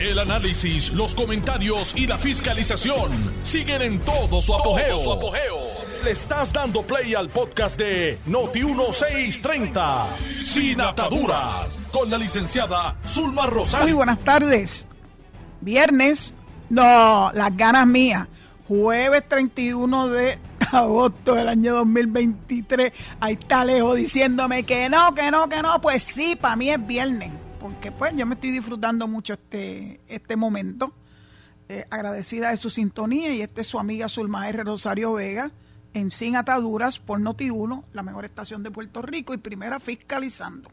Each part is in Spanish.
El análisis, los comentarios y la fiscalización siguen en todo su apogeo. Le estás dando play al podcast de Noti1630, Sin Ataduras, con la licenciada Zulma Rosario. Muy buenas tardes. Viernes, no, las ganas mías. Jueves 31 de agosto del año 2023. Ahí está lejos diciéndome que no, que no, que no. Pues sí, para mí es viernes. Porque pues yo me estoy disfrutando mucho este, este momento. Eh, agradecida de su sintonía y este es su amiga Zulma R. Rosario Vega en Sin Ataduras por Noti1, la mejor estación de Puerto Rico y primera fiscalizando.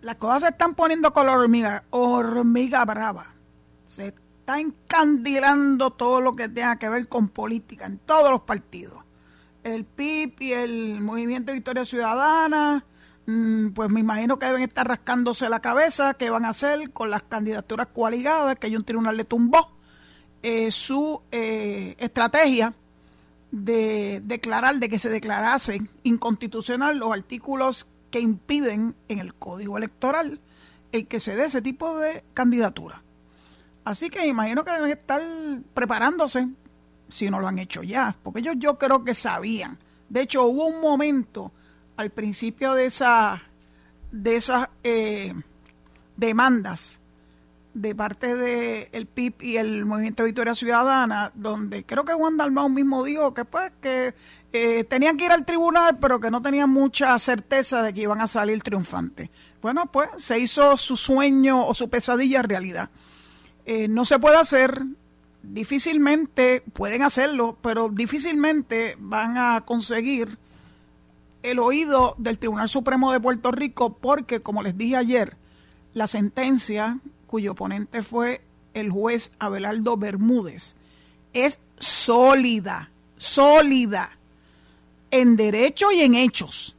Las cosas se están poniendo color hormiga, hormiga brava. Se está encandilando todo lo que tenga que ver con política en todos los partidos. El PIB y el Movimiento Victoria Ciudadana, pues me imagino que deben estar rascándose la cabeza qué van a hacer con las candidaturas coaligadas, que hay un tribunal le tumbó eh, su eh, estrategia de declarar, de que se declarasen inconstitucional los artículos que impiden en el código electoral el que se dé ese tipo de candidatura. Así que imagino que deben estar preparándose, si no lo han hecho ya, porque ellos yo creo que sabían. De hecho, hubo un momento al principio de, esa, de esas eh, demandas de parte del el PIB y el Movimiento de Victoria Ciudadana, donde creo que Juan Dalmau mismo dijo que pues que eh, tenían que ir al tribunal, pero que no tenían mucha certeza de que iban a salir triunfantes. Bueno, pues se hizo su sueño o su pesadilla realidad. Eh, no se puede hacer, difícilmente pueden hacerlo, pero difícilmente van a conseguir el oído del Tribunal Supremo de Puerto Rico porque, como les dije ayer, la sentencia cuyo oponente fue el juez Abelardo Bermúdez, es sólida, sólida, en derecho y en hechos,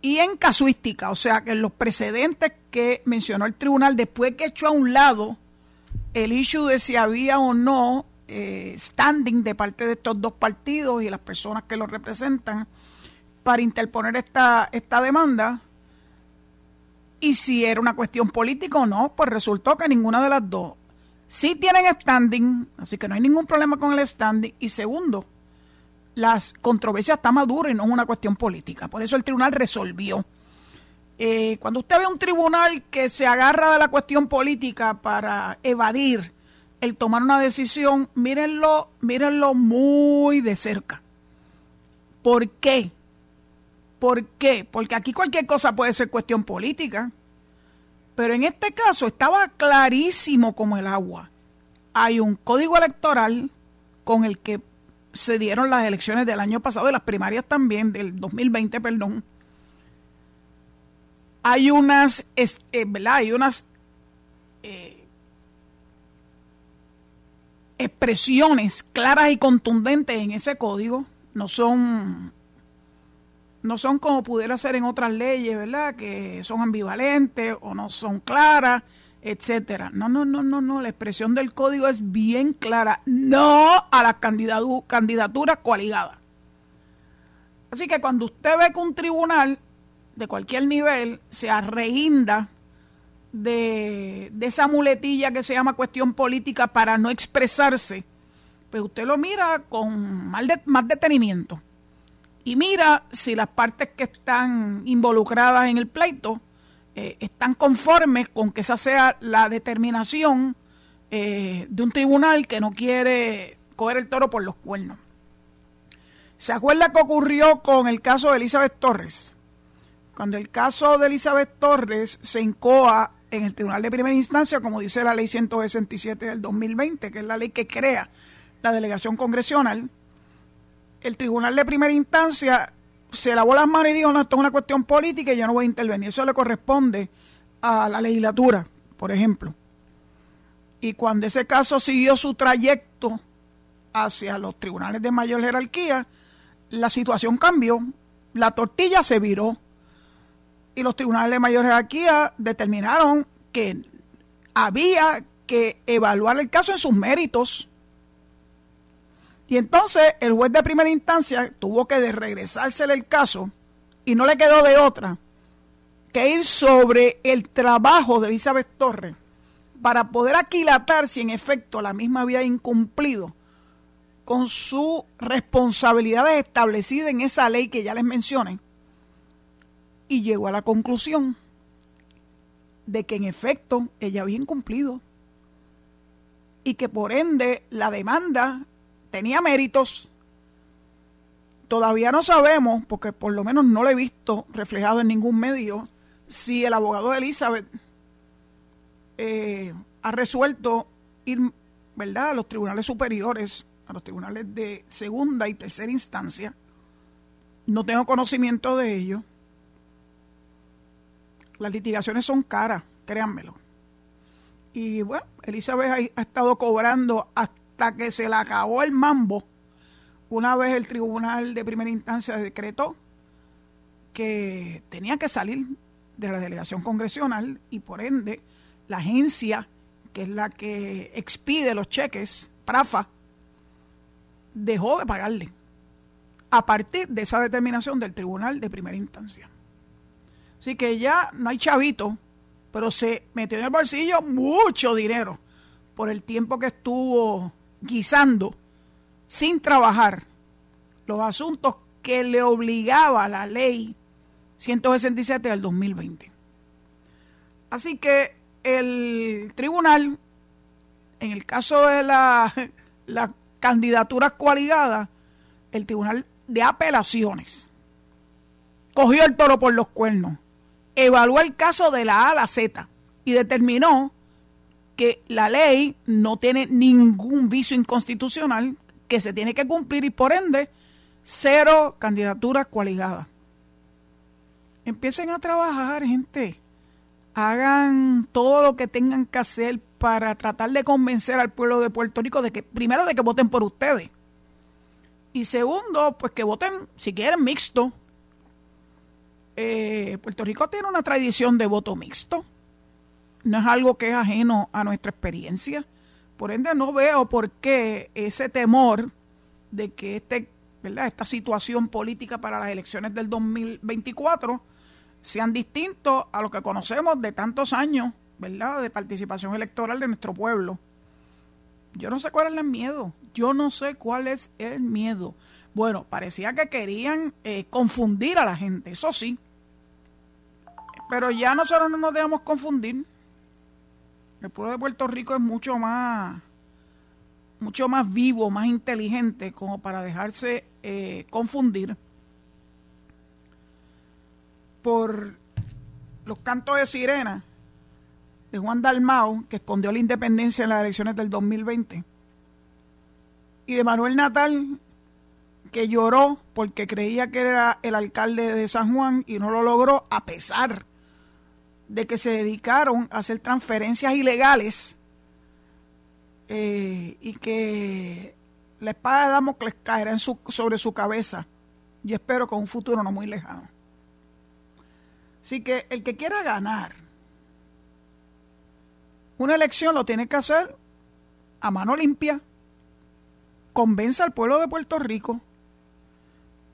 y en casuística, o sea que en los precedentes que mencionó el tribunal, después que echó a un lado el issue de si había o no eh, standing de parte de estos dos partidos y las personas que los representan para interponer esta, esta demanda, y si era una cuestión política o no, pues resultó que ninguna de las dos. Sí tienen standing, así que no hay ningún problema con el standing. Y segundo, las controversias están maduras y no es una cuestión política. Por eso el tribunal resolvió. Eh, cuando usted ve un tribunal que se agarra de la cuestión política para evadir el tomar una decisión, mírenlo, mírenlo muy de cerca. ¿Por qué? ¿Por qué? Porque aquí cualquier cosa puede ser cuestión política. Pero en este caso estaba clarísimo como el agua. Hay un código electoral con el que se dieron las elecciones del año pasado, de las primarias también, del 2020, perdón. Hay unas, eh. Hay unas eh, expresiones claras y contundentes en ese código. No son no son como pudiera ser en otras leyes, ¿verdad? Que son ambivalentes o no son claras, etcétera. No, no, no, no, no. La expresión del código es bien clara. No a las candidaturas coaligadas. Así que cuando usted ve que un tribunal de cualquier nivel se arreinda de, esa muletilla que se llama cuestión política para no expresarse, pues usted lo mira con más detenimiento y mira si las partes que están involucradas en el pleito eh, están conformes con que esa sea la determinación eh, de un tribunal que no quiere coger el toro por los cuernos. ¿Se acuerda qué ocurrió con el caso de Elizabeth Torres? Cuando el caso de Elizabeth Torres se incoa en el Tribunal de Primera Instancia, como dice la ley 167 del 2020, que es la ley que crea la delegación congresional, el tribunal de primera instancia se lavó las manos y dijo, no, esto es una cuestión política y yo no voy a intervenir. Eso le corresponde a la legislatura, por ejemplo. Y cuando ese caso siguió su trayecto hacia los tribunales de mayor jerarquía, la situación cambió, la tortilla se viró y los tribunales de mayor jerarquía determinaron que había que evaluar el caso en sus méritos y entonces el juez de primera instancia tuvo que regresársele el caso y no le quedó de otra que ir sobre el trabajo de Elizabeth Torres para poder aquilatar si en efecto la misma había incumplido con sus responsabilidades establecidas en esa ley que ya les mencioné. Y llegó a la conclusión de que en efecto ella había incumplido y que por ende la demanda tenía méritos. Todavía no sabemos, porque por lo menos no lo he visto reflejado en ningún medio, si el abogado de Elizabeth eh, ha resuelto ir ¿verdad? a los tribunales superiores, a los tribunales de segunda y tercera instancia. No tengo conocimiento de ello. Las litigaciones son caras, créanmelo. Y bueno, Elizabeth ha, estado cobrando hasta que se le acabó el mambo. Una vez el tribunal de primera instancia decretó que tenía que salir de la delegación congresional y por ende la agencia que es la que expide los cheques, PRAFA, dejó de pagarle a partir de esa determinación del tribunal de primera instancia. Así que ya no hay chavito, pero se metió en el bolsillo mucho dinero por el tiempo que estuvo guisando sin trabajar los asuntos que le obligaba la ley 167 del 2020. Así que el tribunal, en el caso de la, la candidatura coaligada, el tribunal de apelaciones cogió el toro por los cuernos evaluó el caso de la A a la Z y determinó que la ley no tiene ningún vicio inconstitucional que se tiene que cumplir y por ende cero candidaturas coaligadas. Empiecen a trabajar, gente. Hagan todo lo que tengan que hacer para tratar de convencer al pueblo de Puerto Rico de que, primero, de que voten por ustedes. Y segundo, pues que voten, si quieren, mixto, eh, Puerto Rico tiene una tradición de voto mixto. No es algo que es ajeno a nuestra experiencia. Por ende, no veo por qué ese temor de que este, ¿verdad? esta situación política para las elecciones del 2024 sean distintos a lo que conocemos de tantos años ¿verdad? de participación electoral de nuestro pueblo. Yo no sé cuál es el miedo. Yo no sé cuál es el miedo. Bueno, parecía que querían eh, confundir a la gente, eso sí. Pero ya nosotros no nos debemos confundir. El pueblo de Puerto Rico es mucho más, mucho más vivo, más inteligente, como para dejarse eh, confundir por los cantos de sirena de Juan Dalmao, que escondió la independencia en las elecciones del 2020, y de Manuel Natal, que lloró porque creía que era el alcalde de San Juan y no lo logró a pesar de que se dedicaron a hacer transferencias ilegales eh, y que la espada de Damocles caerá en su, sobre su cabeza. y espero con un futuro no muy lejano. Así que el que quiera ganar una elección lo tiene que hacer a mano limpia, convence al pueblo de Puerto Rico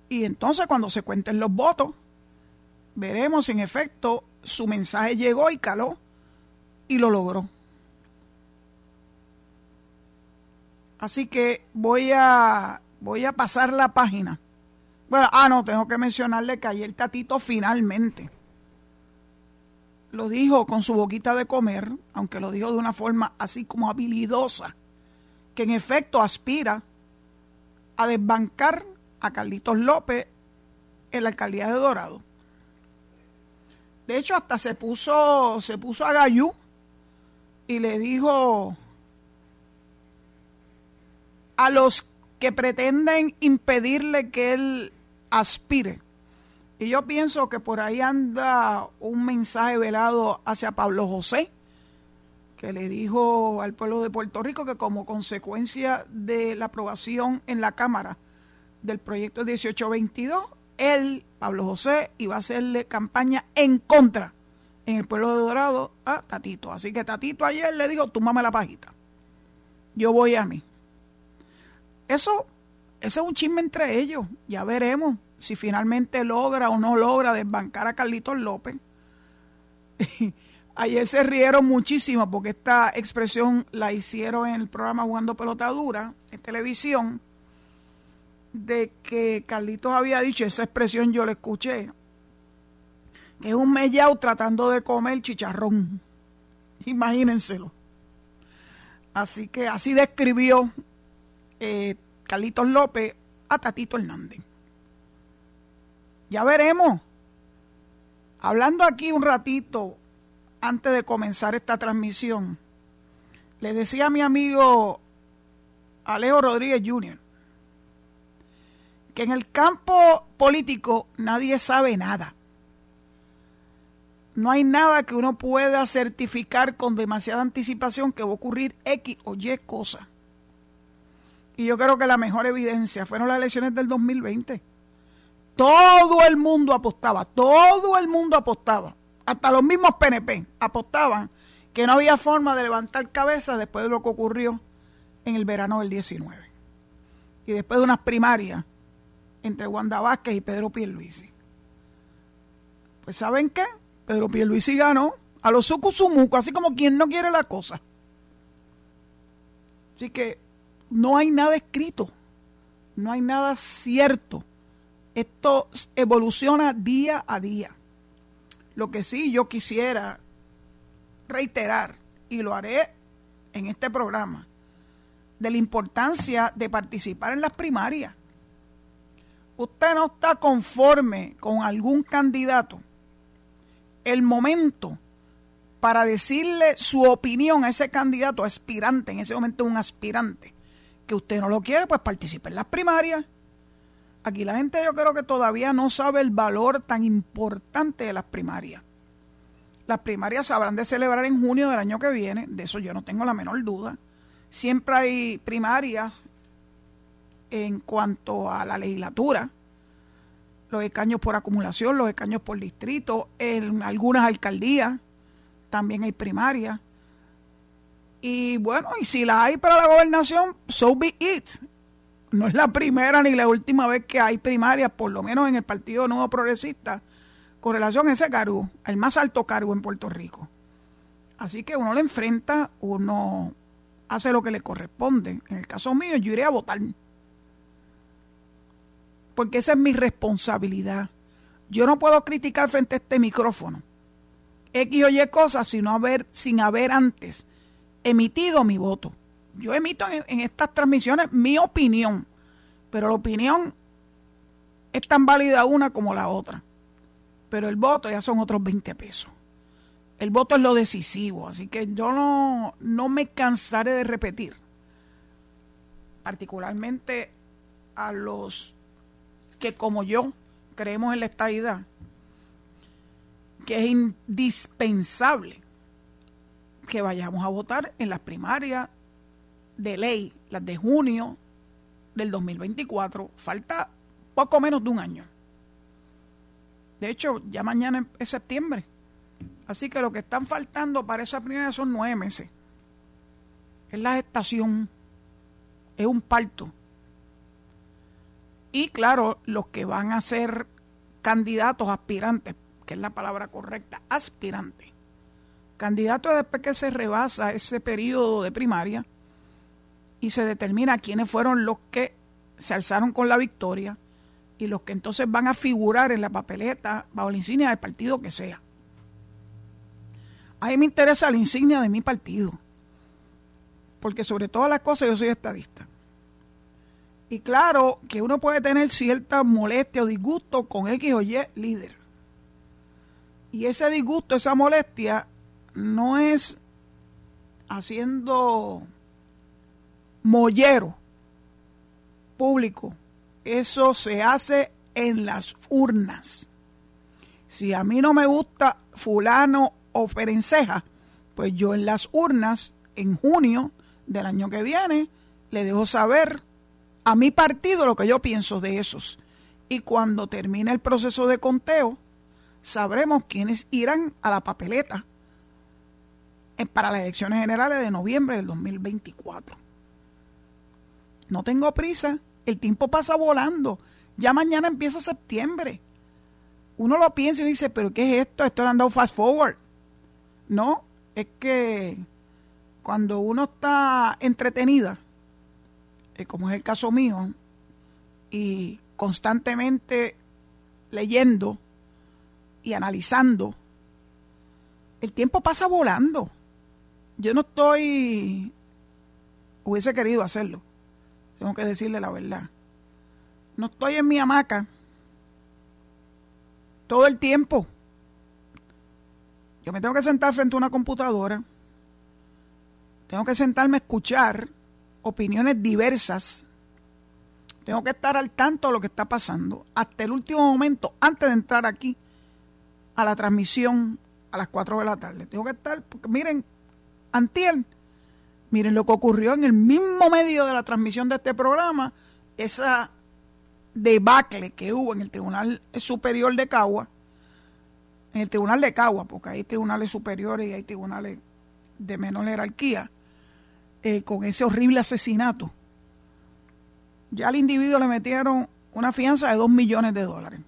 y entonces cuando se cuenten los votos, veremos en efecto su mensaje llegó y caló y lo logró. Así que voy a voy a pasar la página. Bueno, ah, no, tengo que mencionarle que ayer Tatito finalmente lo dijo con su boquita de comer, aunque lo dijo de una forma así como habilidosa, que en efecto aspira a desbancar a Carlitos López en la alcaldía de Dorado. De hecho, hasta se puso, se puso a Gallú y le dijo a los que pretenden impedirle que él aspire. Y yo pienso que por ahí anda un mensaje velado hacia Pablo José, que le dijo al pueblo de Puerto Rico que como consecuencia de la aprobación en la Cámara del proyecto 1822, él, Pablo José, iba a hacerle campaña en contra en el pueblo de Dorado a Tatito. Así que Tatito ayer le dijo, tú mame la pajita. Yo voy a mí. Eso, eso es un chisme entre ellos. Ya veremos si finalmente logra o no logra desbancar a Carlitos López. Ayer se rieron muchísimo porque esta expresión la hicieron en el programa Jugando Pelotadura en televisión, de que Carlitos había dicho, esa expresión yo la escuché, que es un mellao tratando de comer chicharrón. Imagínenselo. Así que así describió eh, Carlitos López a Tatito Hernández. Ya veremos. Hablando aquí un ratito antes de comenzar esta transmisión, le decía a mi amigo Alejo Rodríguez Jr. que en el campo político nadie sabe nada. No hay nada que uno pueda certificar con demasiada anticipación que va a ocurrir X o Y cosa. Y yo creo que la mejor evidencia fueron las elecciones del 2020. Todo el mundo apostaba, todo el mundo apostaba hasta los mismos PNP apostaban que no había forma de levantar cabeza después de lo que ocurrió en el verano del 19. Y después de unas primarias entre Wanda Vázquez y Pedro Pierluisi. Pues ¿saben qué? Pedro Pierluisi ganó a los sucusumucos, así como quien no quiere la cosa. Así que no hay nada escrito, no hay nada cierto. Esto evoluciona día a día. Lo que sí yo quisiera reiterar, y lo haré en este programa, de la importancia de participar en las primarias. Usted no está conforme con algún candidato. El momento para decirle su opinión a ese candidato aspirante, en ese momento un aspirante, que usted no lo quiere, pues participe en las primarias. Aquí la gente yo creo que todavía no sabe el valor tan importante de las primarias. Las primarias se habrán de celebrar en junio del año que viene, de eso yo no tengo la menor duda. Siempre hay primarias en cuanto a la legislatura, los escaños por acumulación, los escaños por distrito, en algunas alcaldías también hay primarias. Y bueno, y si la hay para la gobernación, so be it no es la primera ni la última vez que hay primarias, por lo menos en el Partido Nuevo Progresista, con relación a ese cargo, el más alto cargo en Puerto Rico. Así que uno le enfrenta, uno hace lo que le corresponde. En el caso mío, yo iré a votar. Porque esa es mi responsabilidad. Yo no puedo criticar frente a este micrófono X o Y cosas sin haber, sin haber antes emitido mi voto yo emito en, estas transmisiones mi opinión, pero la opinión es tan válida una como la otra. Pero el voto ya son otros 20 pesos. El voto es lo decisivo, así que yo no, no me cansaré de repetir, particularmente a los que como yo creemos en la estadidad, que es indispensable que vayamos a votar en las primarias de ley, las de junio del 2024, falta poco menos de un año. De hecho, ya mañana es septiembre. Así que lo que están faltando para esa primera son nueve meses. Es la gestación, es un parto. Y claro, los que van a ser candidatos aspirantes, que es la palabra correcta, aspirantes. Candidatos después que se rebasa ese periodo de primaria, y se determina quiénes fueron los que se alzaron con la victoria y los que entonces van a figurar en la papeleta bajo la insignia del partido que sea. A mí me interesa la insignia de mi partido, porque sobre todas las cosas yo soy estadista. Y claro que uno puede tener cierta molestia o disgusto con X o Y líder. Y ese disgusto, esa molestia, no es haciendo mollero público. Eso se hace en las urnas. Si a mí no me gusta fulano o ferenceja, pues yo en las urnas, en junio del año que viene, le dejo saber a mi partido lo que yo pienso de esos. Y cuando termine el proceso de conteo, sabremos quiénes irán a la papeleta para las elecciones generales de noviembre del 2024 no tengo prisa, el tiempo pasa volando, ya mañana empieza septiembre. Uno lo piensa y dice, pero ¿qué es esto? Esto le han dado fast forward. No, es que cuando uno está entretenida, eh, como es el caso mío, y constantemente leyendo y analizando, el tiempo pasa volando. Yo no estoy, hubiese querido hacerlo, tengo que decirle la verdad. No estoy en mi hamaca todo el tiempo. Yo me tengo que sentar frente a una computadora, tengo que sentarme a escuchar opiniones diversas, tengo que estar al tanto de lo que está pasando hasta el último momento, antes de entrar aquí a la transmisión a las 4 de la tarde. Tengo que estar, porque miren, antier, miren lo que ocurrió en el mismo medio de la transmisión de este programa, esa debacle que hubo en el Tribunal Superior de Cagua, en el Tribunal de Cagua, porque hay tribunales superiores y hay tribunales de menor jerarquía, eh, con ese horrible asesinato. Ya al individuo le metieron una fianza de dos millones de dólares.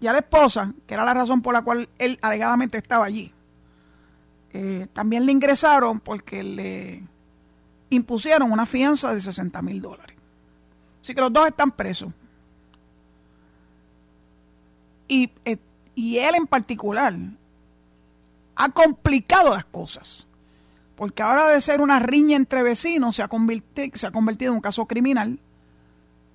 Y a la esposa, que era la razón por la cual él alegadamente estaba allí, eh, también le ingresaron porque le impusieron una fianza de 60 mil dólares. Así que los dos están presos. Y, eh, y él en particular ha complicado las cosas. Porque ahora de ser una riña entre vecinos se ha, se convertido en un caso criminal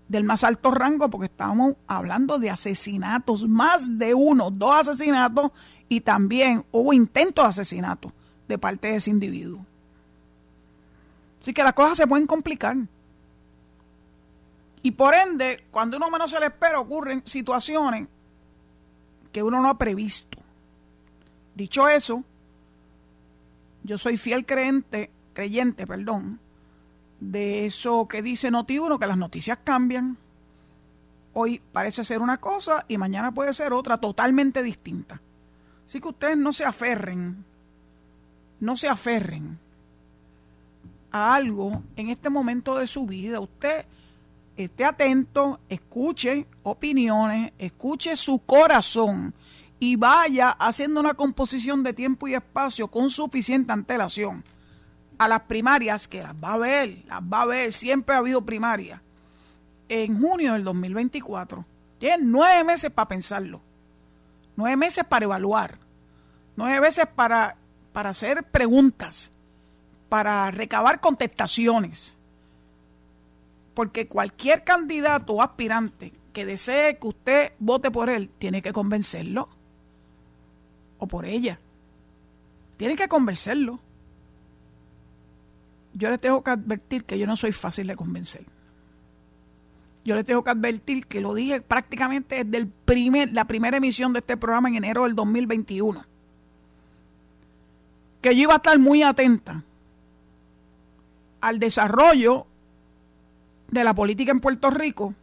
del más alto rango porque estábamos hablando de asesinatos, más de uno, dos asesinatos y también hubo intentos de asesinato de parte de ese individuo. Así que las cosas se pueden complicar. Y por ende, cuando uno menos se le espera, ocurren situaciones que uno no ha previsto. Dicho eso, yo soy fiel creyente, creyente, perdón, de eso que dice Noti1, que las noticias cambian. Hoy parece ser una cosa y mañana puede ser otra totalmente distinta. Así que ustedes no se aferren, no se aferren a algo en este momento de su vida. Usted esté atento, escuche opiniones, escuche su corazón y vaya haciendo una composición de tiempo y espacio con suficiente antelación a las primarias, que las va a ver, las va a ver, siempre ha habido primarias, en junio del 2024. Tienen nueve meses para pensarlo, nueve meses para evaluar, nueve meses para, para hacer preguntas, para recabar contestaciones. Porque cualquier candidato o aspirante que desee que usted vote por él, tiene que convencerlo. O por ella. Tiene que convencerlo yo le tengo que advertir que yo no soy fácil de convencer. Yo le tengo que advertir que lo dije prácticamente desde la primera emisión de este programa en enero del 2021. Que yo iba a estar muy atenta al desarrollo de la política en Puerto Rico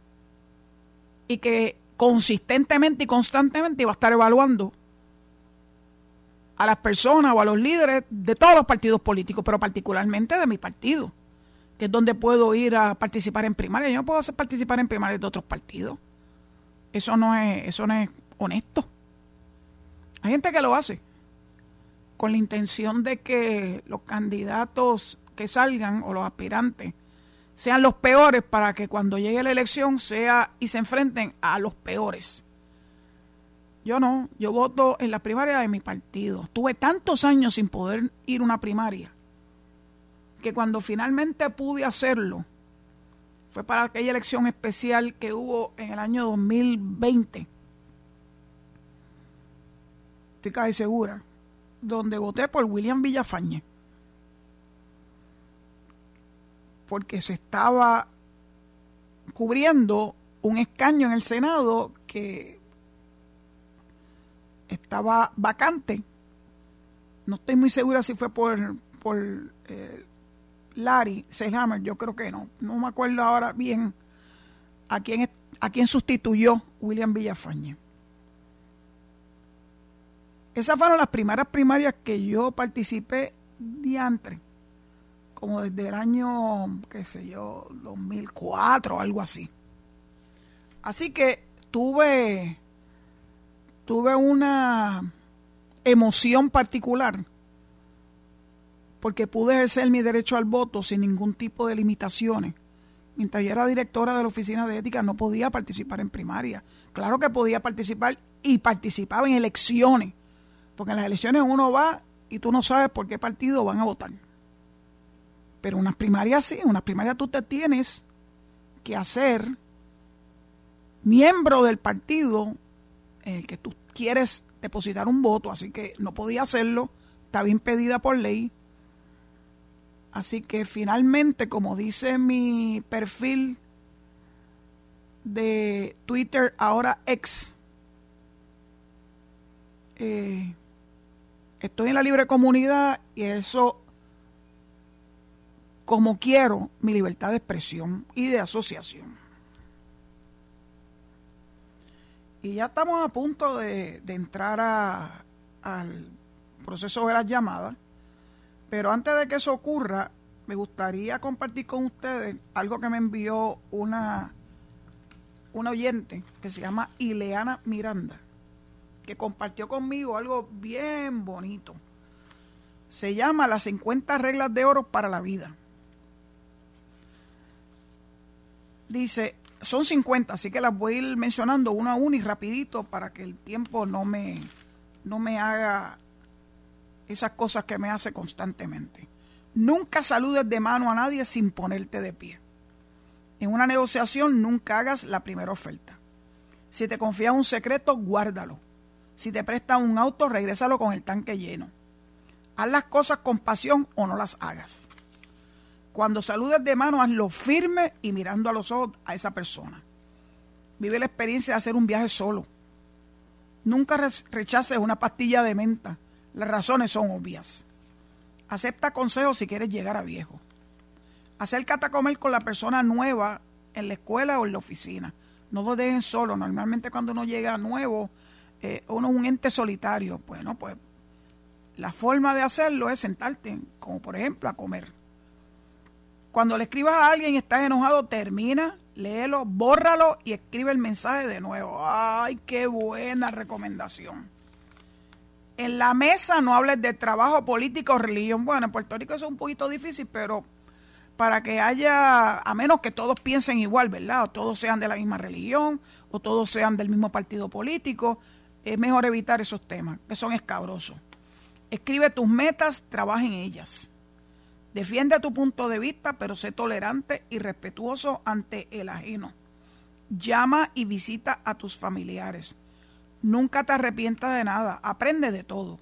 y que consistentemente y constantemente iba a estar evaluando a las personas o a los líderes de todos los partidos políticos, pero particularmente de mi partido, que es donde puedo ir a participar en primaria. Yo no puedo hacer participar en primaria de otros partidos. Eso no es, eso no es honesto. Hay gente que lo hace con la intención de que los candidatos que salgan o los aspirantes sean los peores para que cuando llegue la elección sea y se enfrenten a los peores. Yo no, yo voto en la primaria de mi partido. Tuve tantos años sin poder ir a una primaria que cuando finalmente pude hacerlo, fue para aquella elección especial que hubo en el año 2020. Estoy casi segura. Donde voté por William Villafañe. Porque se estaba cubriendo un escaño en el Senado que estaba vacante. No estoy muy segura si fue por, por eh, Larry Seilhammer, yo creo que no. No me acuerdo ahora bien a quién, a quién sustituyó William Villafañe. Esas fueron las primeras primarias que yo participé diantre, como desde el año, qué sé yo, 2004 o algo así. Así que tuve tuve una emoción particular porque pude ejercer mi derecho al voto sin ningún tipo de limitaciones. Mientras yo era directora de la oficina de ética, no podía participar en primaria. Claro que podía participar y participaba en elecciones, porque en las elecciones uno va y tú no sabes por qué partido van a votar. Pero unas primarias sí, unas primarias tú te tienes que hacer miembro del partido en el que tú quieres depositar un voto, así que no podía hacerlo, estaba impedida por ley. Así que finalmente, como dice mi perfil de Twitter, ahora ex, eh, estoy en la libre comunidad y eso, como quiero, mi libertad de expresión y de asociación. Y ya estamos a punto de, entrar al proceso de las llamadas. Pero antes de que eso ocurra, me gustaría compartir con ustedes algo que me envió una, una oyente que se llama Ileana Miranda, que compartió conmigo algo bien bonito. Se llama Las 50 reglas de oro para la vida. Dice, son 50, así que las voy a ir mencionando una a una y rapidito para que el tiempo no me, no me haga esas cosas que me hace constantemente. Nunca saludes de mano a nadie sin ponerte de pie. En una negociación nunca hagas la primera oferta. Si te confías un secreto, guárdalo. Si te prestan un auto, regrésalo con el tanque lleno. Haz las cosas con pasión o no las hagas. Cuando saludes de mano, hazlo firme y mirando a los ojos a esa persona. Vive la experiencia de hacer un viaje solo. Nunca rechaces una pastilla de menta. Las razones son obvias. Acepta consejos si quieres llegar a viejo. Acércate a comer con la persona nueva en la escuela o en la oficina. No lo dejen solo. Normalmente cuando uno llega nuevo, eh, uno es un ente solitario. Bueno, pues la forma de hacerlo es sentarte, como por ejemplo a comer. Cuando le escribas a alguien y estás enojado, termina, léelo, bórralo y escribe el mensaje de nuevo. ¡Ay, qué buena recomendación! En la mesa no hables de trabajo, político o religión. Bueno, en Puerto Rico eso es un poquito difícil, pero para que haya, a menos que todos piensen igual, ¿verdad? O todos sean de la misma religión, o todos sean del mismo partido político, es mejor evitar esos temas, que son escabrosos. Escribe tus metas, trabaja en ellas. Defiende tu punto de vista, pero sé tolerante y respetuoso ante el ajeno. Llama y visita a tus familiares. Nunca te arrepientas de nada, aprende de todo.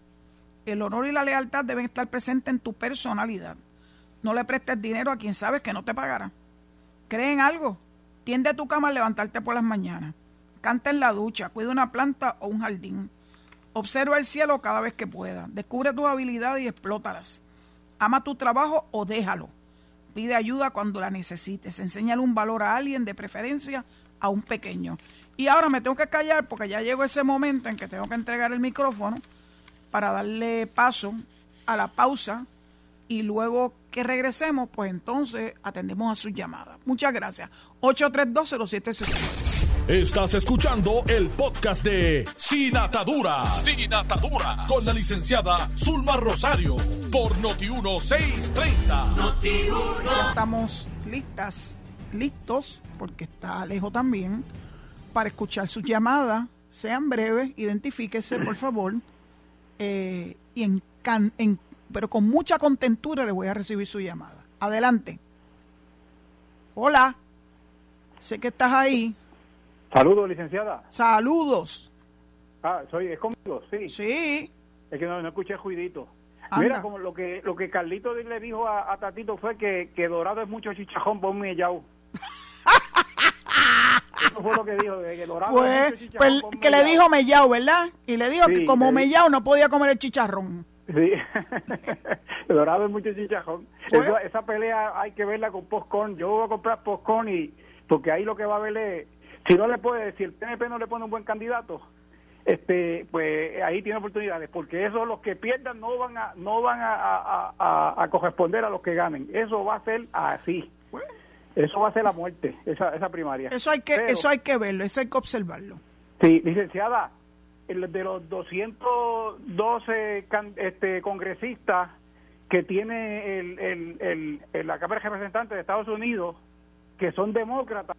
El honor y la lealtad deben estar presentes en tu personalidad. No le prestes dinero a quien sabes que no te pagará. Cree en algo. Tiende a tu cama al levantarte por las mañanas. Canta en la ducha, cuida una planta o un jardín. Observa el cielo cada vez que pueda. Descubre tus habilidades y explótalas. Ama tu trabajo o déjalo. Pide ayuda cuando la necesites. Enséñale un valor a alguien, de preferencia a un pequeño. Y ahora me tengo que callar porque ya llegó ese momento en que tengo que entregar el micrófono para darle paso a la pausa y luego que regresemos, pues entonces atendemos a sus llamadas. Muchas gracias. 8320760. Estás escuchando el podcast de Sin Atadura. Sin Atadura. Con la licenciada Zulma Rosario. Por Noti1630. Noti Estamos listas, listos, porque está lejos también, para escuchar sus llamadas. Sean breves, identifíquese, por favor. Eh, y en, en, pero con mucha contentura le voy a recibir su llamada. Adelante. Hola. Sé que estás ahí. Saludos, licenciada. Saludos. Ah, soy, es conmigo, sí. Sí. Es que no, no escuché juidito. Mira, como lo que lo que Carlito le dijo a, Tatito fue que, que, Dorado es mucho chichajón por un mellao. Eso fue lo que dijo, que Dorado pues, es mucho chicharrón pues que le dijo mellao, ¿verdad? Y le dijo que como mellao no podía comer el chicharrón. Sí, Dorado es mucho chicharrón. Pues esa pelea hay que verla con postcorn. Yo voy a comprar postcorn y porque ahí lo que va a ver es si no le puede, si el PNP no le pone un buen candidato, este, pues ahí tiene oportunidades, porque eso los que pierdan no van a, no van a, corresponder a los que ganen. Eso va a ser así. Eso va a ser la muerte, esa, esa primaria. Eso hay que, eso hay que verlo, eso hay que observarlo. Sí, licenciada, el de los 212 este, congresistas que tiene el, el, la Cámara de Representantes de Estados Unidos, que son demócratas.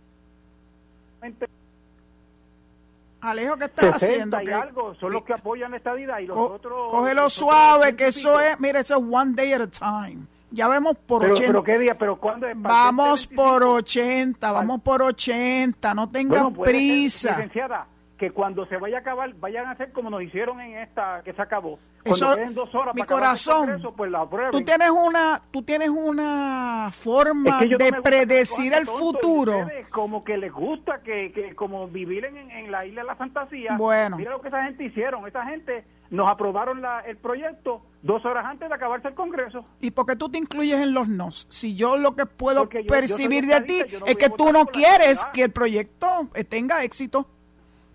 Alejo, ¿qué estás haciendo? Y algo son los que apoyan esta vida y los otros... Cógelo suave, que eso es, mira, eso es one day at a time. Ya vemos por pero, 80. ¿Pero qué día? ¿Pero cuándo es? Vamos por 80, vamos por 80, no tengan prisa. licenciada, que cuando se vaya a acabar, vayan a hacer como nos hicieron en esta que se acabó. Cuando Eso, dos horas mi corazón, pues la tú tienes una, tú tienes una forma de predecir el futuro. Como que les gusta que, que como vivir en, en, la isla de la fantasía. Bueno. Mira lo que esa gente hicieron. Esa gente nos aprobaron la, el proyecto dos horas antes de acabarse el Congreso. ¿Y por qué tú te incluyes en los nos? Si yo lo que puedo percibir de ti es que tú no quieres que el proyecto tenga éxito.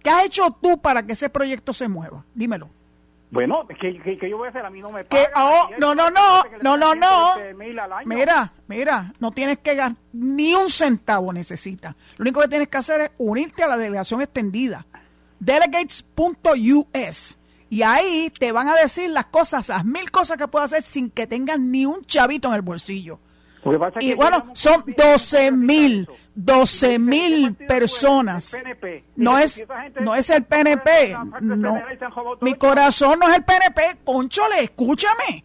¿Qué has hecho tú para que ese proyecto se mueva? Dímelo. Bueno, que, que, yo voy a hacer, a mí no me pagan. Oh, no, no, no, no, no, no. Mira, mira, no tienes que ganar ni un centavo necesitas. Lo único que tienes que hacer es unirte a la delegación extendida. Delegates.us. Y ahí te van a decir las cosas, las mil cosas que puedes hacer sin que tengas ni un chavito en el bolsillo. Y bueno, son 12 mil, 12 mil personas. No es, no es el PNP. No. Mi corazón no es el PNP. Conchole, escúchame.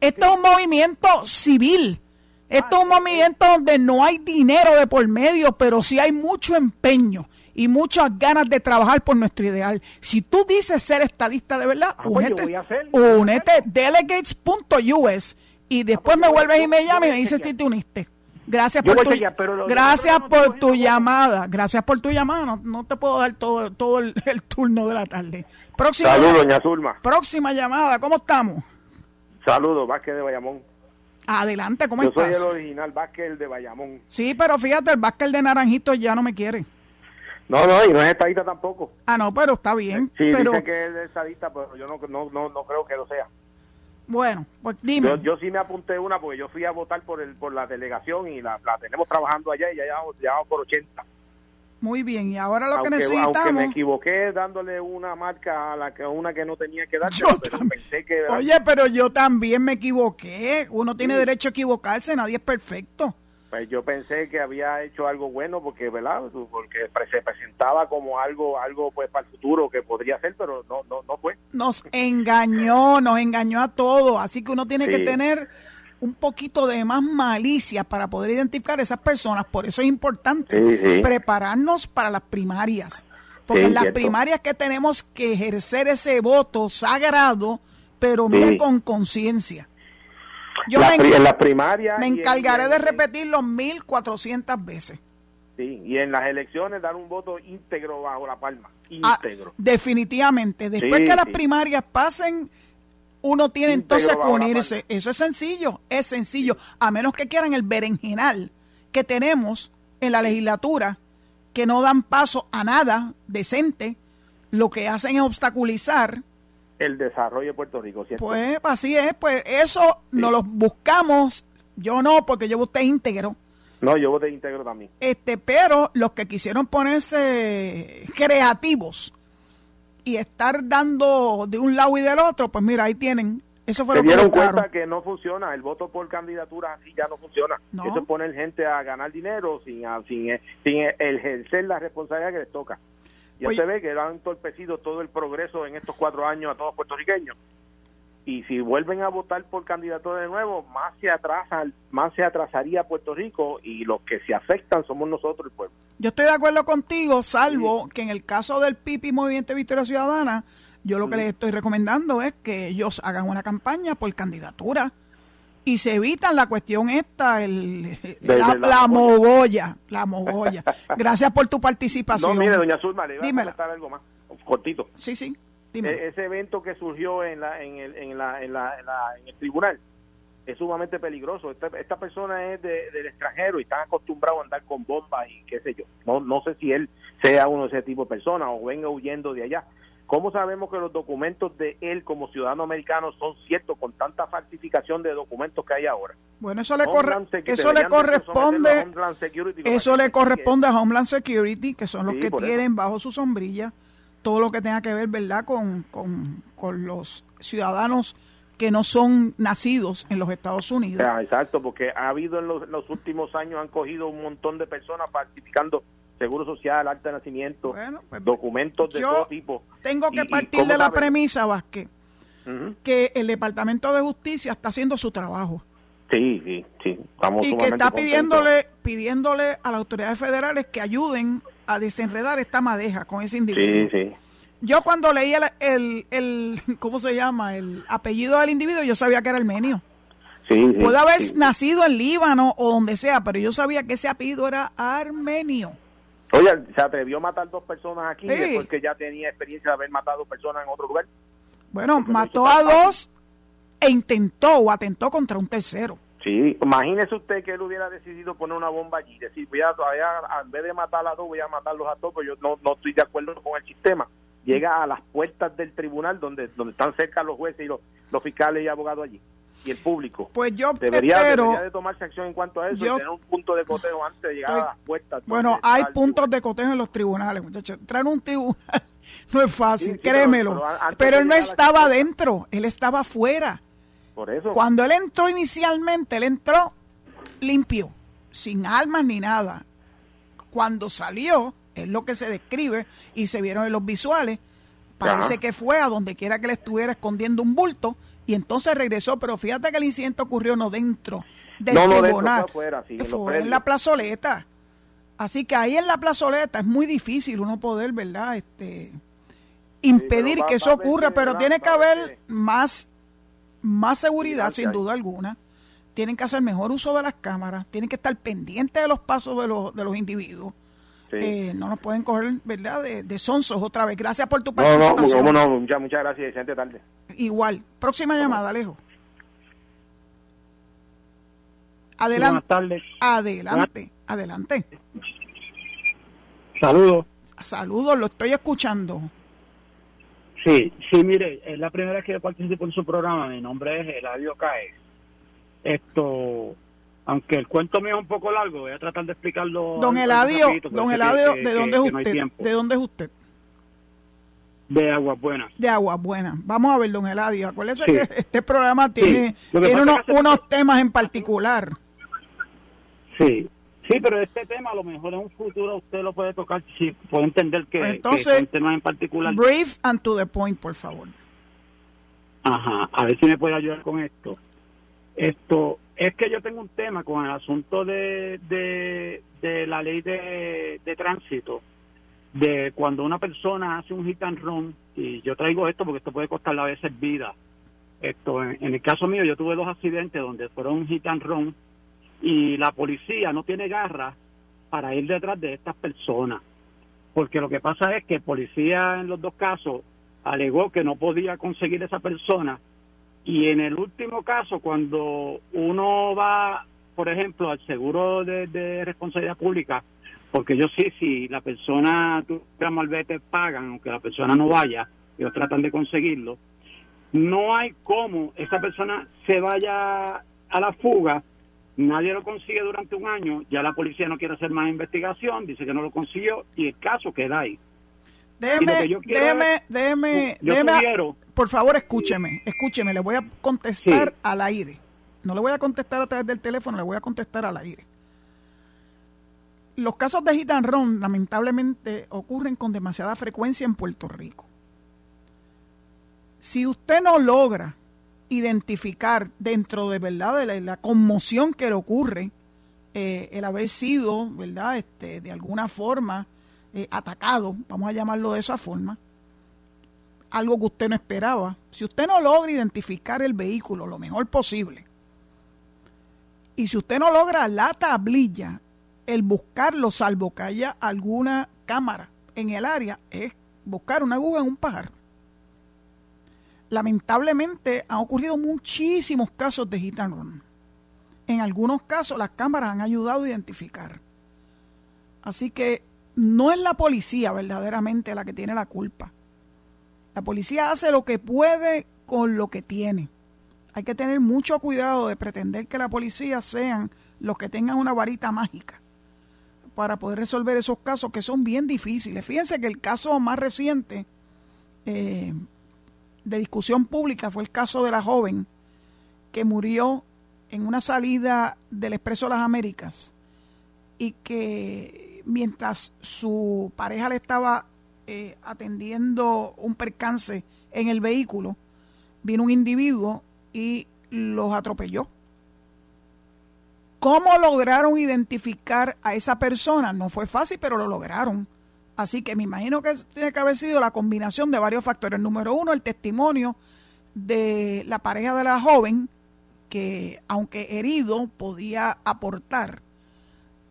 Esto es un movimiento civil. Esto es un movimiento donde no hay dinero de por medio, pero sí hay mucho empeño y muchas ganas de trabajar por nuestro ideal. Si tú dices ser estadista de verdad, ah, pues únete, únete delegates.us y después me vuelves y me llamas y me dices que te uniste. Gracias por tu, gracias por tu llamada. Gracias por tu llamada. No, te puedo dar todo, todo el, turno de la tarde. Próxima, Saludos, doña Zulma. Próxima llamada. ¿Cómo estamos? Saludos, Vázquez de Bayamón. Adelante, ¿cómo estás? Yo soy el original Vázquez de Bayamón. Sí, pero fíjate, el Vázquez de Naranjito ya no me quiere. No, no, y no es estadista tampoco. Ah, no, pero está bien. Sí, pero... dice que es estadista, pero yo no, no, no, no creo que lo sea. Bueno, pues dime. Yo, sí me apunté una porque yo fui a votar por el por la delegación y la, tenemos trabajando allá y ya llevamos, por 80. Muy bien, y ahora lo que necesitamos... Aunque me equivoqué dándole una marca a la que una que no tenía que dar, pero pensé que... Oye, pero yo también me equivoqué. Uno tiene derecho a equivocarse, nadie es perfecto. Pues yo pensé que había hecho algo bueno porque, ¿verdad? Porque se presentaba como algo, algo pues para el futuro que podría ser, pero no, no, no fue. Nos engañó, nos engañó a todos, así que uno tiene que tener un poquito de más malicia para poder identificar a esas personas. Por eso es importante prepararnos para las primarias. Porque en las primarias que tenemos que ejercer ese voto sagrado, pero mira con conciencia. Yo me, en me encargaré de repetirlo 1400 veces. Sí, y en las elecciones dar un voto íntegro bajo la palma. Ah, íntegro. definitivamente. Después que las primarias pasen, uno tiene entonces que unirse. Eso es sencillo, es sencillo. A menos que quieran el berenjenal que tenemos en la legislatura, que no dan paso a nada decente, lo que hacen es obstaculizar el desarrollo de Puerto Rico. ¿cierto? Pues así es, pues eso nos lo buscamos, yo no, porque yo voté íntegro. No, yo voté íntegro también. Este, pero los que quisieron ponerse creativos y estar dando de un lado y del otro, pues mira, ahí tienen. Eso fue Se lo dieron cuenta que no funciona, el voto por candidatura así ya no funciona. No. Eso es poner gente a ganar dinero sin, sin, sin ejercer la responsabilidad que les toca. Ya se ve que han entorpecido todo el progreso en estos cuatro años a todos puertorriqueños. Y si vuelven a votar por candidato de nuevo, más se atrasa, más se atrasaría Puerto Rico y los que se afectan somos nosotros el pueblo. Yo estoy de acuerdo contigo, salvo que en el caso del PIPI Movimiento Victoria Ciudadana, yo lo que les estoy recomendando es que ellos hagan una campaña por candidatura y se evitan la cuestión esta, el, la, mogolla, la mogolla. Gracias por tu participación. No, mire, doña Zulma, le iba a comentar algo más, cortito. Sí, sí, dime. E, ese evento que surgió en, la, en, el, en, la, en, la, en, el tribunal es sumamente peligroso. Esta, esta persona es del extranjero y está acostumbrado a andar con bombas y qué sé yo. No, no sé si él sea uno de ese tipo de personas o venga huyendo de allá ¿Cómo sabemos que los documentos de él como ciudadano americano son ciertos con tanta falsificación de documentos que hay ahora? Bueno, eso le, corre, eso le corresponde eso le corresponde a Homeland Security, que son los que tienen bajo su sombrilla todo lo que tenga que ver, ¿verdad?, con, con, con los ciudadanos que no son nacidos en los Estados Unidos. exacto, porque ha habido en los, últimos años, han cogido un montón de personas falsificando seguro social, acta de nacimiento, pues, documentos de todo tipo. Tengo que partir de la premisa, Vázquez, que el Departamento de Justicia está haciendo su trabajo. Sí, sí, sí. y que está pidiéndole, pidiéndole a las autoridades federales que ayuden a desenredar esta madeja con ese individuo. Sí, sí. Yo cuando leí el, el, ¿cómo se llama? El apellido del individuo, yo sabía que era armenio. Sí, Puede haber nacido en Líbano o donde sea, pero yo sabía que ese apellido era armenio. Oye, se atrevió a matar dos personas aquí después que ya tenía experiencia de haber matado personas en otro lugar. Bueno, mató a dos e intentó o atentó contra un tercero. Sí, imagínese usted que él hubiera decidido poner una bomba allí, decir, voy a, en vez de matar a dos, voy a matarlos a todos, pero yo no, no estoy de acuerdo con el sistema llega a las puertas del tribunal donde donde están cerca los jueces y los, los fiscales y abogados allí y el público. Pues yo debería, de tomarse acción en cuanto a eso y tener un punto de cotejo antes de llegar a las puertas. Bueno, hay puntos de cotejo en los tribunales, muchachos. Entrar un tribunal no es fácil, créemelo. Pero, él no estaba adentro, él estaba afuera. Por eso. Cuando él entró inicialmente, él entró limpio, sin almas ni nada. Cuando salió, es lo que se describe y se vieron en los visuales. Parece que fue a donde quiera que le estuviera escondiendo un bulto y entonces regresó. Pero fíjate que el incidente ocurrió no dentro del tribunal, fue, en la plazoleta. Así que ahí en la plazoleta es muy difícil uno poder, ¿verdad? Este, impedir que eso ocurra, pero tiene que haber más, más seguridad, sin duda alguna. Tienen que hacer mejor uso de las cámaras, tienen que estar pendientes de los pasos de los, de los individuos eh, no nos pueden coger, ¿verdad?, de, de sonsos otra vez. Gracias por tu participación. No, no, no, muchas, muchas gracias, tarde. Igual. Próxima llamada, Alejo. Adelante. Buenas tardes. Adelante, adelante. Saludos. Saludos, lo estoy escuchando. Sí, sí, mire, es la primera vez que participo en su programa. Mi nombre es Eladio Caes. Esto, aunque el cuento mío es un poco largo, voy a tratar de explicarlo. Don Eladio, don Eladio, ¿de dónde es usted? ¿De dónde es usted? De Aguas Buenas. De Aguas Buenas. Vamos a ver, don Eladio, acuérdese que este programa tiene, tiene unos, unos temas en particular. Sí, sí, pero este tema a lo mejor en un futuro usted lo puede tocar si puede entender que, Entonces, un tema en particular. Brief and to the point, por favor. Ajá, a ver si me puede ayudar con esto. Esto, es que yo tengo un tema con el asunto de, de, la ley de, tránsito, de cuando una persona hace un hit and run, y yo traigo esto porque esto puede costarle a veces vida. Esto, en, el caso mío, yo tuve dos accidentes donde fueron hit and run y la policía no tiene garra para ir detrás de estas personas. Porque lo que pasa es que el policía en los dos casos alegó que no podía conseguir esa persona y en el último caso, cuando uno va, por ejemplo, al seguro de, responsabilidad pública, porque yo sí, si la persona, tú malvete pagan, aunque la persona no vaya, ellos tratan de conseguirlo, no hay cómo esa persona se vaya a la fuga, nadie lo consigue durante un año, ya la policía no quiere hacer más investigación, dice que no lo consiguió y el caso queda ahí. Déjeme, déjeme, déjeme, déjeme, por favor, escúcheme, escúcheme, le voy a contestar al aire. No le voy a contestar a través del teléfono, le voy a contestar al aire. Los casos de hit and lamentablemente ocurren con demasiada frecuencia en Puerto Rico. Si usted no logra identificar dentro de verdad de la, conmoción que le ocurre eh, el haber sido, ¿verdad?, este, de alguna forma eh, atacado, vamos a llamarlo de esa forma, algo que usted no esperaba, si usted no logra identificar el vehículo lo mejor posible, y si usted no logra la tablilla, el buscarlo, salvo que haya alguna cámara en el área, es buscar una aguja en un pajar. Lamentablemente han ocurrido muchísimos casos de hit En algunos casos las cámaras han ayudado a identificar. Así que no es la policía verdaderamente la que tiene la culpa. La policía hace lo que puede con lo que tiene. Hay que tener mucho cuidado de pretender que la policía sean los que tengan una varita mágica para poder resolver esos casos que son bien difíciles. Fíjense que el caso más reciente, eh, de discusión pública fue el caso de la joven que murió en una salida del Expreso las Américas y que mientras su pareja le estaba eh, atendiendo un percance en el vehículo, vino un individuo y los atropelló. ¿Cómo lograron identificar a esa persona? No fue fácil, pero lo lograron. Así que me imagino que tiene que haber sido la combinación de varios factores. Número uno, el testimonio de la pareja de la joven, que aunque herido, podía aportar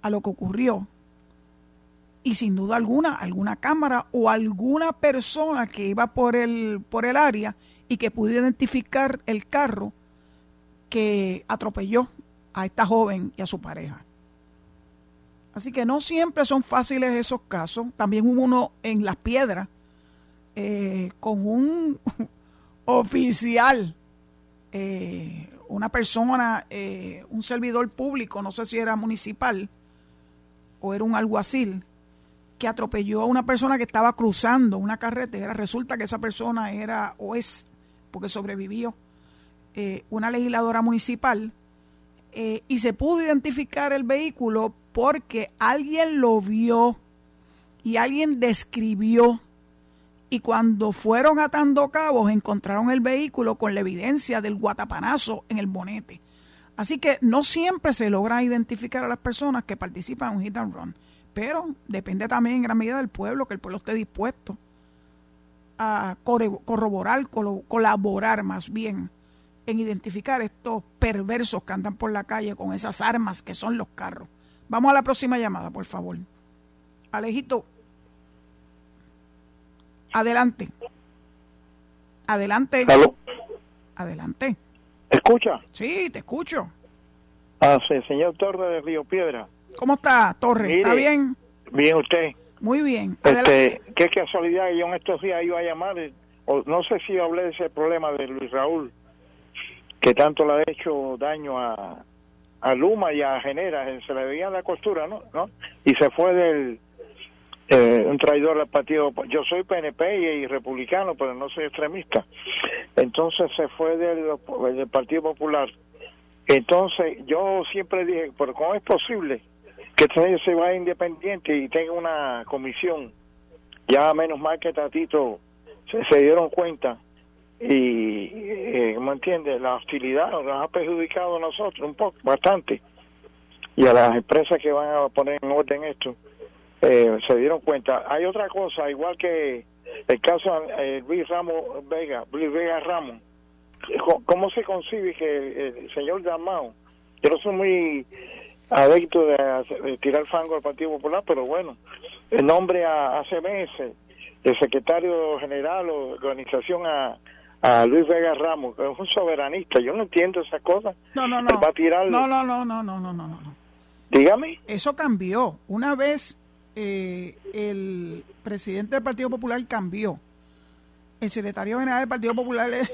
a lo que ocurrió. Y sin duda alguna, alguna cámara o alguna persona que iba por el, por el área y que pudo identificar el carro que atropelló a esta joven y a su pareja. Así que no siempre son fáciles esos casos. También hubo uno en Las Piedras eh, con un oficial, eh, una persona, eh, un servidor público, no sé si era municipal o era un alguacil, que atropelló a una persona que estaba cruzando una carretera. Resulta que esa persona era o es, porque sobrevivió, una legisladora municipal y se pudo identificar el vehículo porque alguien lo vio y alguien describió y cuando fueron atando cabos encontraron el vehículo con la evidencia del guatapanazo en el bonete. Así que no siempre se logra identificar a las personas que participan en un hit and run, pero depende también en gran medida del pueblo, que el pueblo esté dispuesto a corroborar, colaborar más bien en identificar estos perversos que andan por la calle con esas armas que son los carros. Vamos a la próxima llamada, por favor. Alejito. Adelante. Adelante. Adelante. escucha? Sí, te escucho. Ah, sí, señor Torre de Río Piedra. ¿Cómo está, Torre? ¿Está bien? Bien, usted. Muy bien. Este, qué casualidad que yo en estos días iba a llamar, o no sé si hablé de ese problema de Luis Raúl, que tanto le ha hecho daño a, a Luma y a Genera, eh, se le veía la costura, ¿no? ¿no? Y se fue del eh, un traidor al partido. Yo soy PNP y, republicano, pero no soy extremista. Entonces se fue del, del Partido Popular. Entonces yo siempre dije, pero ¿cómo es posible que se vaya independiente y tenga una comisión? Ya menos mal que Tatito se dieron cuenta y, eh, ¿me entiende? La hostilidad nos ha perjudicado a nosotros un poco, bastante. Y a las empresas que van a poner en orden esto, eh, se dieron cuenta. Hay otra cosa, igual que el caso de eh, Luis Ramos Vega, Luis Vega Ramos. ¿Cómo se concibe que el, señor Damao, yo no soy muy adicto de, tirar fango al Partido Popular, pero bueno, el nombre a, hace meses, el secretario general o organización a a Luis Vega Ramos, que es un soberanista. Yo no entiendo esas cosas. No, no, no. No, no, no, no, no, no, no, Dígame. Eso cambió. Una vez eh, el presidente del Partido Popular cambió. El secretario general del Partido Popular es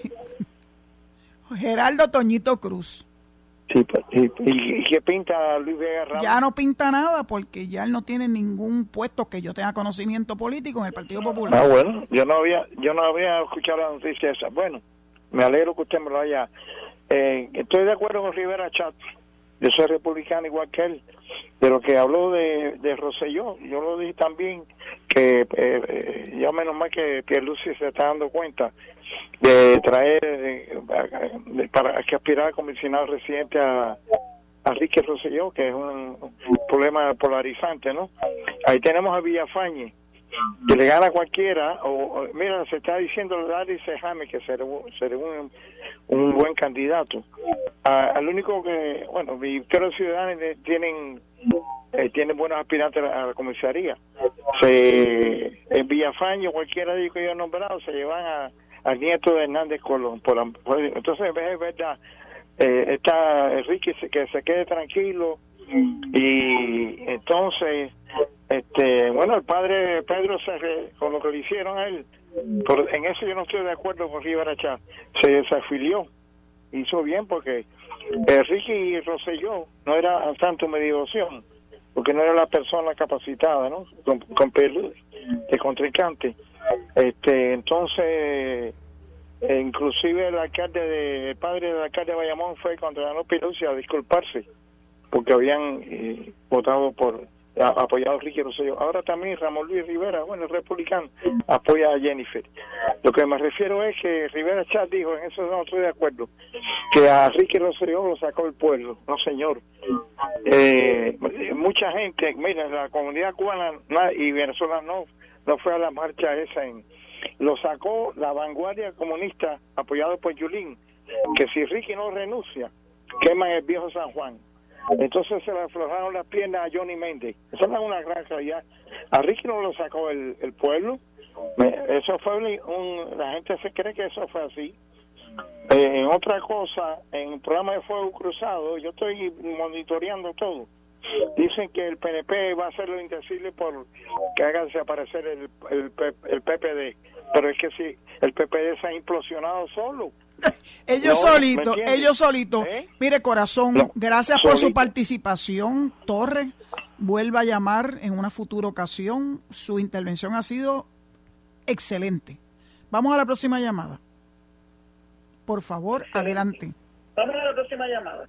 Geraldo Toñito Cruz. Sí, pues, ¿y, qué pinta Luis Vega Ramos? Ya no pinta nada porque ya él no tiene ningún puesto que yo tenga conocimiento político en el Partido Popular. Ah, bueno, yo no había yo no había escuchado la noticia esa. Bueno, me alegro que usted me lo haya. Eh, estoy de acuerdo con Rivera Chat. Yo soy republicano igual que él. De lo que habló de, de Rosselló, yo lo dije también que eh, eh, ya menos mal que, Lucy se está dando cuenta de traer para que aspirar a comisionado residente a, a Ricky Rosselló, que es un, problema polarizante, ¿no? Ahí tenemos a Villafañe, que le gana cualquiera, o, mira, se está diciendo Larry Sejame que será, un, un, buen candidato. al único que, bueno, los ciudadanos tienen eh, tienen buenos aspirantes a la comisaría. Se, en Villafañe, cualquiera de ellos que yo he nombrado, se llevan a al nieto de Hernández Colón. Por, entonces, es verdad, eh, está Enrique que se quede tranquilo y entonces, este bueno, el padre Pedro, se, con lo que le hicieron a él, por, en eso yo no estoy de acuerdo con Rivera Chá, se desafilió, hizo bien porque Enrique y Rosselló no era tanto mediación, porque no era la persona capacitada, ¿no? Con, con de contrincante. Este, entonces, eh, inclusive el alcalde de, el padre del alcalde de Bayamón fue contra la Pirusi a disculparse porque habían eh, votado por apoyado a Ricky Rosselló. Ahora también Ramón Luis Rivera, bueno, el republicano, apoya a Jennifer. Lo que me refiero es que Rivera Chat dijo, en eso no estoy de acuerdo, que a Ricky Rosselló lo sacó el pueblo. No, señor. Eh, mucha gente, mira, la comunidad cubana y Venezuela no, no fue a la marcha esa en... Lo sacó la vanguardia comunista apoyado por Yulín, que si Ricky no renuncia, queman el viejo San Juan entonces se le aflojaron las piernas a Johnny Méndez. No es una gran realidad. A Ricky no lo sacó el, pueblo. eso fue un, la gente se cree que eso fue así. Eh, en otra cosa, en el programa de Fuego Cruzado, yo estoy monitoreando todo. Dicen que el PNP va a hacer lo indecible por que haga desaparecer el, el, el PPD. Pero es que si el PPD se ha implosionado solo. ellos solitos, ellos solitos. ¿Eh? Mire, corazón, gracias por su participación, Torres. Vuelva a llamar en una futura ocasión. Su intervención ha sido excelente. Vamos a la próxima llamada. Por favor, adelante. Vamos a la próxima llamada.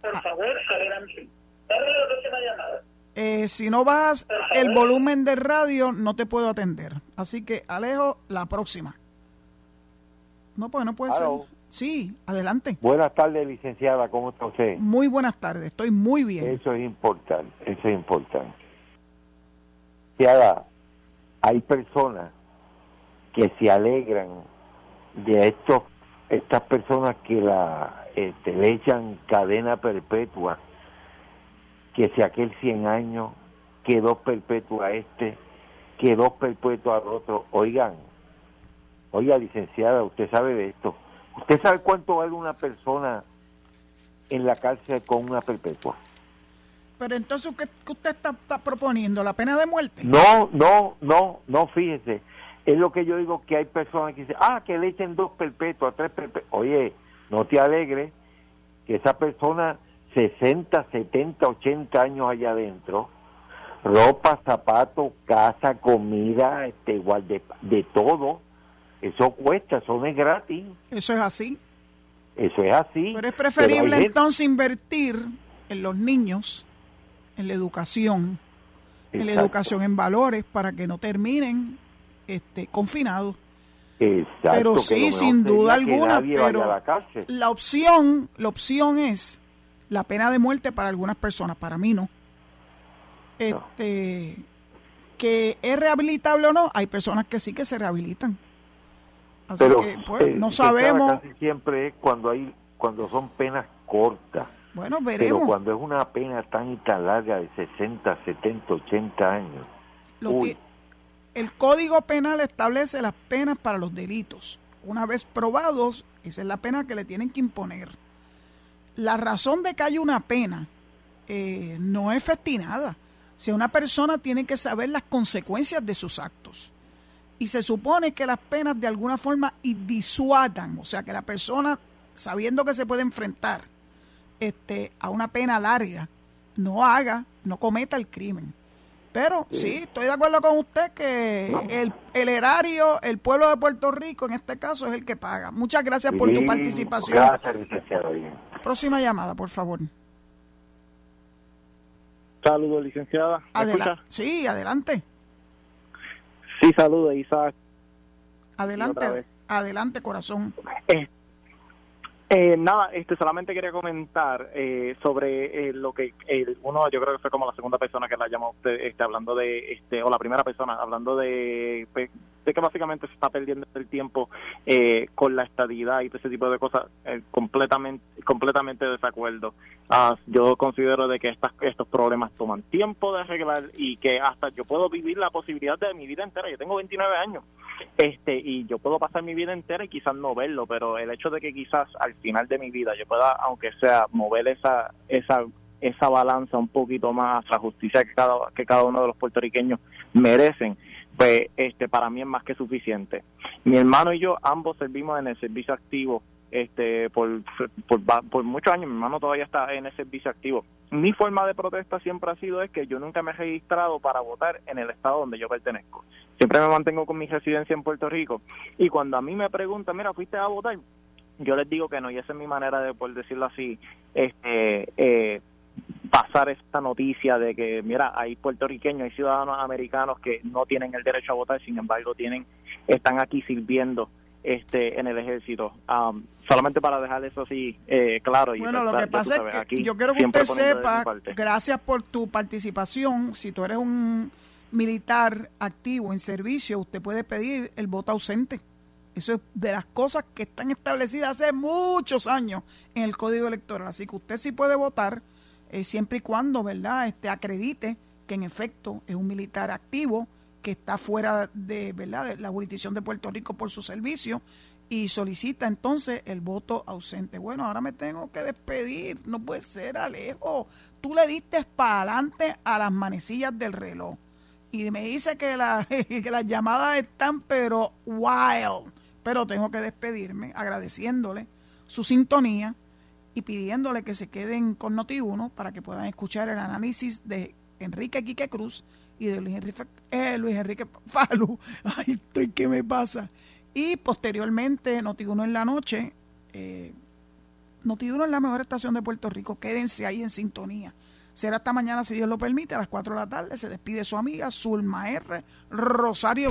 Por ah. favor, adelante. Vamos a la próxima llamada. Eh, si no vas el volumen de radio, no te puedo atender. Así que, Alejo, la próxima. No, pues no puede ser. Sí, adelante. Buenas tardes, licenciada, ¿cómo está usted? Muy buenas tardes, estoy muy bien. Eso es importante, eso es importante. Licenciada, hay personas que se alegran de estos estas personas que la este, le echan cadena perpetua, que si aquel 100 años, que dos perpetua este, que dos perpetua al otro. Oigan, Oiga, licenciada, usted sabe de esto. ¿Usted sabe cuánto vale una persona en la cárcel con una perpetua? Pero entonces, ¿qué, usted está, proponiendo? ¿La pena de muerte? No, no, no, no, fíjese. Es lo que yo digo que hay personas que dicen, ah, que le echen dos perpetuas, tres perpetuas. Oye, no te alegres que esa persona, 60, 70, 80 años allá adentro, ropa, zapatos, casa, comida, este, igual de, de todo, eso cuesta, eso no es gratis. Eso es así. Eso es así. Pero es preferible entonces invertir en los niños, en la educación, en la educación en valores para que no terminen este confinados. Exacto, pero sí, sin duda alguna, pero la, opción, la opción es la pena de muerte para algunas personas, para mí no. Este que es rehabilitable o no, hay personas que sí que se rehabilitan pero pues, eh, no sabemos. Casi siempre es cuando hay cuando son penas cortas. Bueno, veremos. Pero cuando es una pena tan y tan larga de 60, 70, 80 años. el Código Penal establece las penas para los delitos. Una vez probados, esa es la pena que le tienen que imponer. La razón de que haya una pena eh, no es festinada. Si una persona tiene que saber las consecuencias de sus actos y se supone que las penas de alguna forma disuadan, o sea, que la persona, sabiendo que se puede enfrentar este, a una pena larga, no haga, no cometa el crimen. Pero sí, estoy de acuerdo con usted que el, el, erario, el pueblo de Puerto Rico en este caso es el que paga. Muchas gracias por tu participación. Gracias, licenciado. Próxima llamada, por favor. Saludos, licenciada. sí, adelante. Sí, saludos, Isaac. Adelante, adelante, corazón. Eh, eh, nada, este solamente quería comentar eh, sobre eh, lo que uno, yo creo que fue como la segunda persona que la llamó usted, este, hablando de, este, o la primera persona, hablando de, que básicamente se está perdiendo el tiempo con la estadidad y todo ese tipo de cosas, completamente, completamente desacuerdo. Ah, yo considero de que estas, estos problemas toman tiempo de arreglar y que hasta yo puedo vivir la posibilidad de mi vida entera. Yo tengo 29 años, este, y yo puedo pasar mi vida entera y quizás no verlo, pero el hecho de que quizás al final de mi vida yo pueda, aunque sea, mover esa, esa, esa balanza un poquito más la justicia que cada, que cada uno de los puertorriqueños merecen, pues este para mí es más que suficiente. Mi hermano y yo ambos servimos en el servicio activo este por, por, por muchos años, mi hermano todavía está en ese servicio activo. Mi forma de protesta siempre ha sido es que yo nunca me he registrado para votar en el estado donde yo pertenezco. Siempre me mantengo con mi residencia en Puerto Rico y cuando a mí me preguntan, mira, ¿fuiste a votar? Yo les digo que no y esa es mi manera de, por decirlo así, este, eh, pasar esta noticia de que, mira, hay puertorriqueños, hay ciudadanos americanos que no tienen el derecho a votar, sin embargo, tienen están aquí sirviendo este en el ejército. Um, solamente para dejar eso así eh, claro. Y bueno, lo que pasa es que yo quiero que usted sepa, gracias por tu participación, si tú eres un militar activo en servicio, usted puede pedir el voto ausente. Eso es de las cosas que están establecidas hace muchos años en el Código Electoral. Así que usted sí puede votar eh, siempre y cuando, ¿verdad?, este, acredite que en efecto es un militar activo que está fuera de, ¿verdad? de la jurisdicción de Puerto Rico por su servicio y solicita entonces el voto ausente. Bueno, ahora me tengo que despedir, no puede ser, Alejo. Tú le diste para adelante a las manecillas del reloj y me dice que, la, que las llamadas están pero wild. Pero tengo que despedirme agradeciéndole su sintonía y pidiéndole que se queden con Noti1 para que puedan escuchar el análisis de Enrique Quique Cruz de Luis Enrique, eh, Luis Enrique Falu. Ay, estoy, ¿qué me pasa? Y posteriormente, Notiuno en la noche. Eh, Notiuno es la mejor estación de Puerto Rico. Quédense ahí en sintonía. Será esta mañana, si Dios lo permite, a las 4 de la tarde. Se despide su amiga Zulma R. Rosario.